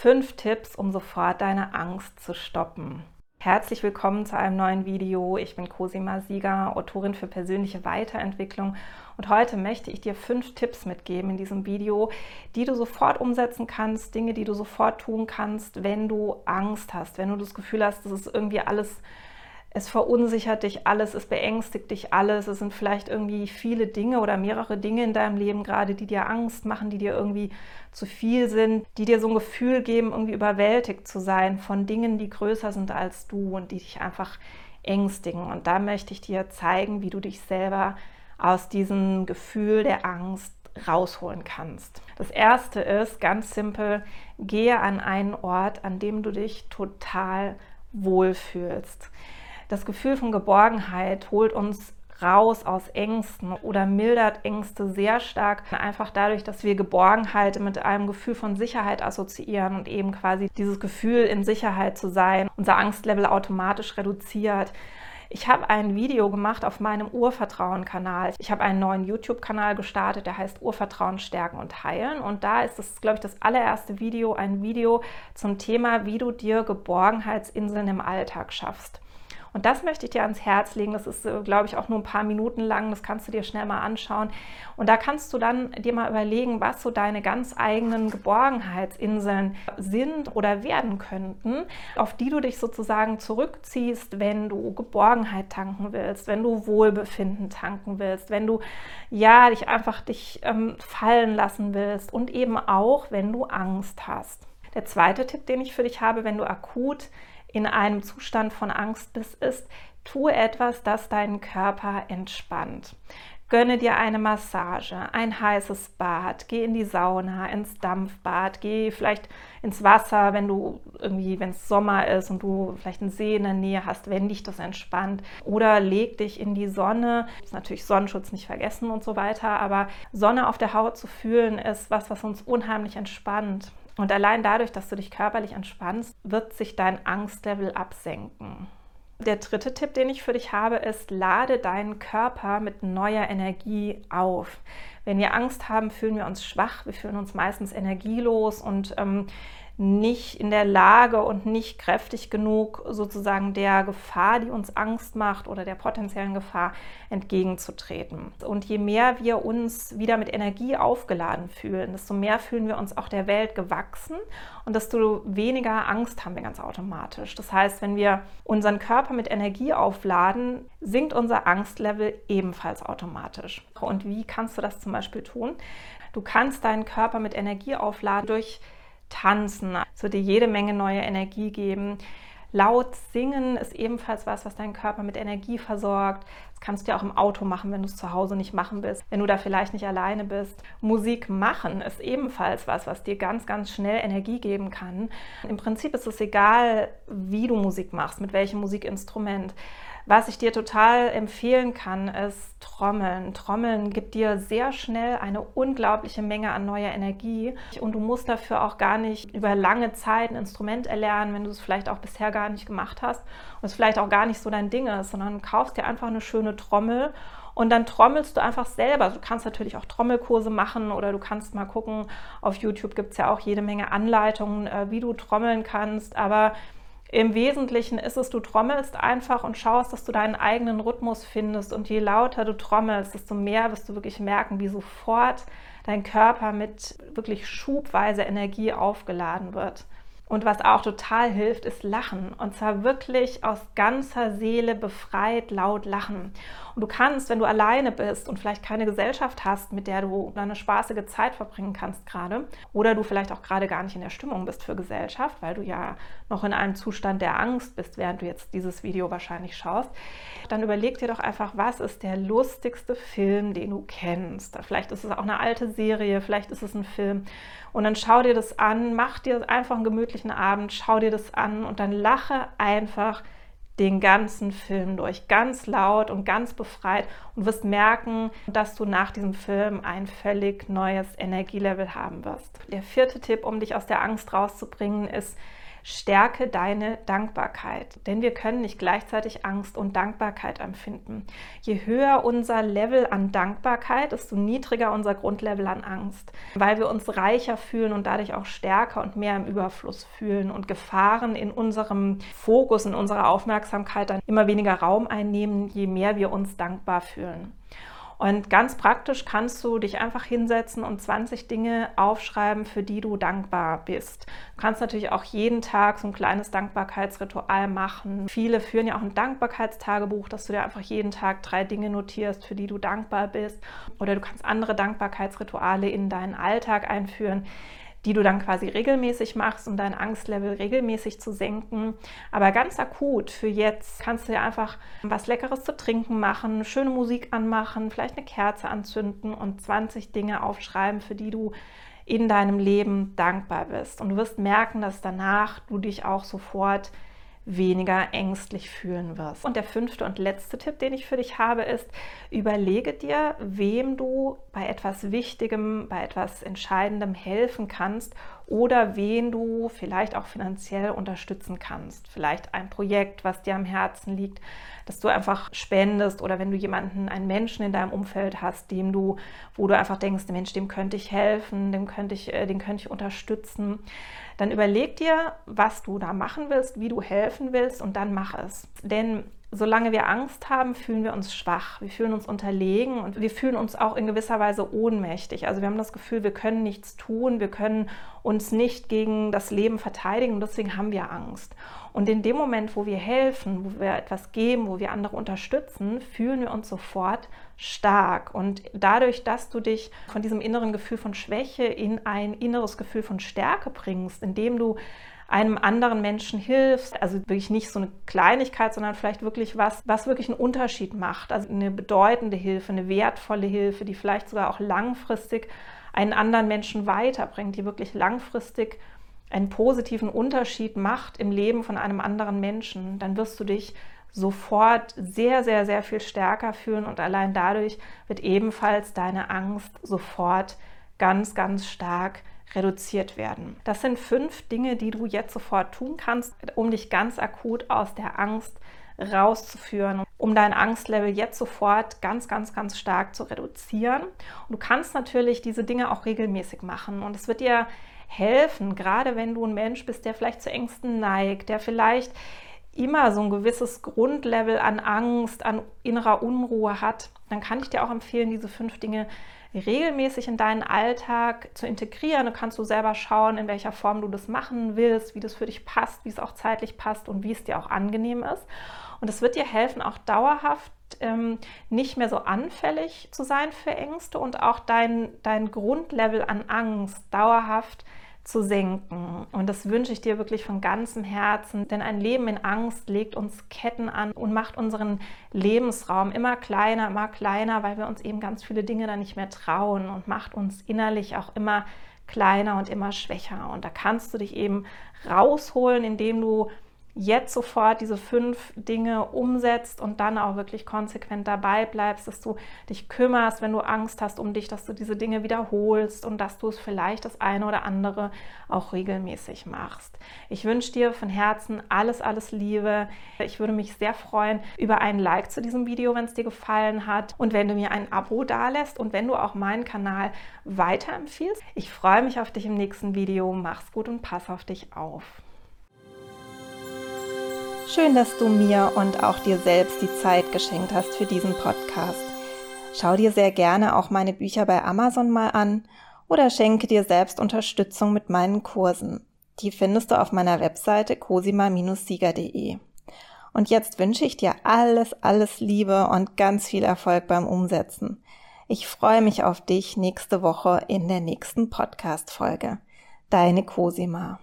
Fünf Tipps, um sofort deine Angst zu stoppen. Herzlich willkommen zu einem neuen Video. Ich bin Cosima Sieger, Autorin für persönliche Weiterentwicklung und heute möchte ich dir fünf Tipps mitgeben in diesem Video, die du sofort umsetzen kannst, Dinge, die du sofort tun kannst, wenn du Angst hast, wenn du das Gefühl hast, das ist irgendwie alles es verunsichert dich alles, es beängstigt dich alles, es sind vielleicht irgendwie viele Dinge oder mehrere Dinge in deinem Leben gerade, die dir Angst machen, die dir irgendwie zu viel sind, die dir so ein Gefühl geben, irgendwie überwältigt zu sein von Dingen, die größer sind als du und die dich einfach ängstigen. Und da möchte ich dir zeigen, wie du dich selber aus diesem Gefühl der Angst rausholen kannst. Das erste ist ganz simpel, gehe an einen Ort, an dem du dich total wohlfühlst. Das Gefühl von Geborgenheit holt uns raus aus Ängsten oder mildert Ängste sehr stark, einfach dadurch, dass wir Geborgenheit mit einem Gefühl von Sicherheit assoziieren und eben quasi dieses Gefühl in Sicherheit zu sein, unser Angstlevel automatisch reduziert. Ich habe ein Video gemacht auf meinem Urvertrauen-Kanal. Ich habe einen neuen YouTube-Kanal gestartet, der heißt Urvertrauen stärken und heilen. Und da ist es, glaube ich, das allererste Video, ein Video zum Thema, wie du dir Geborgenheitsinseln im Alltag schaffst. Und das möchte ich dir ans Herz legen. Das ist, äh, glaube ich, auch nur ein paar Minuten lang. Das kannst du dir schnell mal anschauen. Und da kannst du dann dir mal überlegen, was so deine ganz eigenen Geborgenheitsinseln sind oder werden könnten, auf die du dich sozusagen zurückziehst, wenn du Geborgenheit tanken willst, wenn du Wohlbefinden tanken willst, wenn du ja dich einfach dich ähm, fallen lassen willst und eben auch, wenn du Angst hast. Der zweite Tipp, den ich für dich habe, wenn du akut in einem Zustand von Angst bist, ist, tue etwas, das deinen Körper entspannt. Gönne dir eine Massage, ein heißes Bad, geh in die Sauna, ins Dampfbad, geh vielleicht ins Wasser, wenn du irgendwie, wenn es Sommer ist und du vielleicht einen See in der Nähe hast, wenn dich das entspannt. Oder leg dich in die Sonne. Ist natürlich Sonnenschutz nicht vergessen und so weiter, aber Sonne auf der Haut zu fühlen ist was, was uns unheimlich entspannt. Und allein dadurch, dass du dich körperlich entspannst, wird sich dein Angstlevel absenken. Der dritte Tipp, den ich für dich habe, ist, lade deinen Körper mit neuer Energie auf. Wenn wir Angst haben, fühlen wir uns schwach, wir fühlen uns meistens energielos und ähm, nicht in der Lage und nicht kräftig genug, sozusagen der Gefahr, die uns Angst macht oder der potenziellen Gefahr entgegenzutreten. Und je mehr wir uns wieder mit Energie aufgeladen fühlen, desto mehr fühlen wir uns auch der Welt gewachsen und desto weniger Angst haben wir ganz automatisch. Das heißt, wenn wir unseren Körper mit Energie aufladen, sinkt unser Angstlevel ebenfalls automatisch. Und wie kannst du das zum Beispiel tun? Du kannst deinen Körper mit Energie aufladen durch Tanzen, es wird dir jede Menge neue Energie geben. Laut singen ist ebenfalls was, was deinen Körper mit Energie versorgt. Das kannst du ja auch im Auto machen, wenn du es zu Hause nicht machen bist, wenn du da vielleicht nicht alleine bist. Musik machen ist ebenfalls was, was dir ganz, ganz schnell Energie geben kann. Im Prinzip ist es egal, wie du Musik machst, mit welchem Musikinstrument. Was ich dir total empfehlen kann, ist Trommeln. Trommeln gibt dir sehr schnell eine unglaubliche Menge an neuer Energie und du musst dafür auch gar nicht über lange Zeit ein Instrument erlernen, wenn du es vielleicht auch bisher gar nicht gemacht hast und es vielleicht auch gar nicht so dein Ding ist, sondern kaufst dir einfach eine schöne Trommel und dann trommelst du einfach selber. Du kannst natürlich auch Trommelkurse machen oder du kannst mal gucken, auf YouTube gibt es ja auch jede Menge Anleitungen, äh, wie du trommeln kannst, aber im Wesentlichen ist es, du trommelst einfach und schaust, dass du deinen eigenen Rhythmus findest. Und je lauter du trommelst, desto mehr wirst du wirklich merken, wie sofort dein Körper mit wirklich schubweise Energie aufgeladen wird. Und was auch total hilft, ist Lachen. Und zwar wirklich aus ganzer Seele befreit laut lachen. Und du kannst, wenn du alleine bist und vielleicht keine Gesellschaft hast, mit der du eine spaßige Zeit verbringen kannst gerade, oder du vielleicht auch gerade gar nicht in der Stimmung bist für Gesellschaft, weil du ja noch in einem Zustand der Angst bist, während du jetzt dieses Video wahrscheinlich schaust, dann überleg dir doch einfach, was ist der lustigste Film, den du kennst. Vielleicht ist es auch eine alte Serie, vielleicht ist es ein Film. Und dann schau dir das an, mach dir einfach einen gemütlichen Abend, schau dir das an und dann lache einfach den ganzen Film durch, ganz laut und ganz befreit und wirst merken, dass du nach diesem Film ein völlig neues Energielevel haben wirst. Der vierte Tipp, um dich aus der Angst rauszubringen, ist, stärke deine Dankbarkeit. Denn wir können nicht gleichzeitig Angst und Dankbarkeit empfinden. Je höher unser Level an Dankbarkeit, desto niedriger unser Grundlevel an Angst, weil wir uns reicher fühlen und dadurch auch stärker und mehr im Überfluss fühlen und Gefahren in unserem Fokus, in unserer Aufmerksamkeit dann immer weniger Raum einnehmen, je mehr wir uns dankbar fühlen. Und ganz praktisch kannst du dich einfach hinsetzen und 20 Dinge aufschreiben, für die du dankbar bist. Du kannst natürlich auch jeden Tag so ein kleines Dankbarkeitsritual machen. Viele führen ja auch ein Dankbarkeitstagebuch, dass du dir einfach jeden Tag drei Dinge notierst, für die du dankbar bist. Oder du kannst andere Dankbarkeitsrituale in deinen Alltag einführen die du dann quasi regelmäßig machst, um dein Angstlevel regelmäßig zu senken. Aber ganz akut für jetzt kannst du dir einfach was Leckeres zu trinken machen, schöne Musik anmachen, vielleicht eine Kerze anzünden und 20 Dinge aufschreiben, für die du in deinem Leben dankbar bist. Und du wirst merken, dass danach du dich auch sofort weniger ängstlich fühlen wirst. Und der fünfte und letzte Tipp, den ich für dich habe, ist, überlege dir, wem du bei etwas Wichtigem, bei etwas Entscheidendem helfen kannst oder wen du vielleicht auch finanziell unterstützen kannst. Vielleicht ein Projekt, was dir am Herzen liegt, dass du einfach spendest oder wenn du jemanden, einen Menschen in deinem Umfeld hast, dem du, wo du einfach denkst, Mensch, dem könnte ich helfen, dem könnte ich, äh, den könnte ich unterstützen dann überleg dir, was du da machen willst, wie du helfen willst und dann mach es. Denn solange wir Angst haben, fühlen wir uns schwach, wir fühlen uns unterlegen und wir fühlen uns auch in gewisser Weise ohnmächtig. Also wir haben das Gefühl, wir können nichts tun, wir können uns nicht gegen das Leben verteidigen und deswegen haben wir Angst. Und in dem Moment, wo wir helfen, wo wir etwas geben, wo wir andere unterstützen, fühlen wir uns sofort stark. Und dadurch, dass du dich von diesem inneren Gefühl von Schwäche in ein inneres Gefühl von Stärke bringst, indem du einem anderen Menschen hilfst, also wirklich nicht so eine Kleinigkeit, sondern vielleicht wirklich was, was wirklich einen Unterschied macht, also eine bedeutende Hilfe, eine wertvolle Hilfe, die vielleicht sogar auch langfristig einen anderen Menschen weiterbringt, die wirklich langfristig einen positiven Unterschied macht im Leben von einem anderen Menschen, dann wirst du dich sofort sehr, sehr, sehr viel stärker fühlen und allein dadurch wird ebenfalls deine Angst sofort ganz, ganz stark reduziert werden. Das sind fünf Dinge, die du jetzt sofort tun kannst, um dich ganz akut aus der Angst rauszuführen, um dein Angstlevel jetzt sofort ganz, ganz, ganz stark zu reduzieren. Und du kannst natürlich diese Dinge auch regelmäßig machen und es wird dir helfen, gerade wenn du ein Mensch bist, der vielleicht zu Ängsten neigt, der vielleicht immer so ein gewisses Grundlevel an Angst, an innerer Unruhe hat, dann kann ich dir auch empfehlen, diese fünf Dinge regelmäßig in deinen Alltag zu integrieren. Du kannst du selber schauen, in welcher Form du das machen willst, wie das für dich passt, wie es auch zeitlich passt und wie es dir auch angenehm ist. Und es wird dir helfen, auch dauerhaft ähm, nicht mehr so anfällig zu sein für Ängste und auch dein, dein Grundlevel an Angst dauerhaft zu zu senken. Und das wünsche ich dir wirklich von ganzem Herzen, denn ein Leben in Angst legt uns Ketten an und macht unseren Lebensraum immer kleiner, immer kleiner, weil wir uns eben ganz viele Dinge dann nicht mehr trauen und macht uns innerlich auch immer kleiner und immer schwächer. Und da kannst du dich eben rausholen, indem du jetzt sofort diese fünf Dinge umsetzt und dann auch wirklich konsequent dabei bleibst, dass du dich kümmerst, wenn du Angst hast um dich, dass du diese Dinge wiederholst und dass du es vielleicht das eine oder andere auch regelmäßig machst. Ich wünsche dir von Herzen alles, alles Liebe. Ich würde mich sehr freuen über einen Like zu diesem Video, wenn es dir gefallen hat und wenn du mir ein Abo dalässt und wenn du auch meinen Kanal weiterempfiehlst. Ich freue mich auf dich im nächsten Video. Mach's gut und pass auf dich auf. Schön, dass du mir und auch dir selbst die Zeit geschenkt hast für diesen Podcast. Schau dir sehr gerne auch meine Bücher bei Amazon mal an oder schenke dir selbst Unterstützung mit meinen Kursen. Die findest du auf meiner Webseite cosima-sieger.de. Und jetzt wünsche ich dir alles, alles Liebe und ganz viel Erfolg beim Umsetzen. Ich freue mich auf dich nächste Woche in der nächsten Podcast-Folge. Deine Cosima.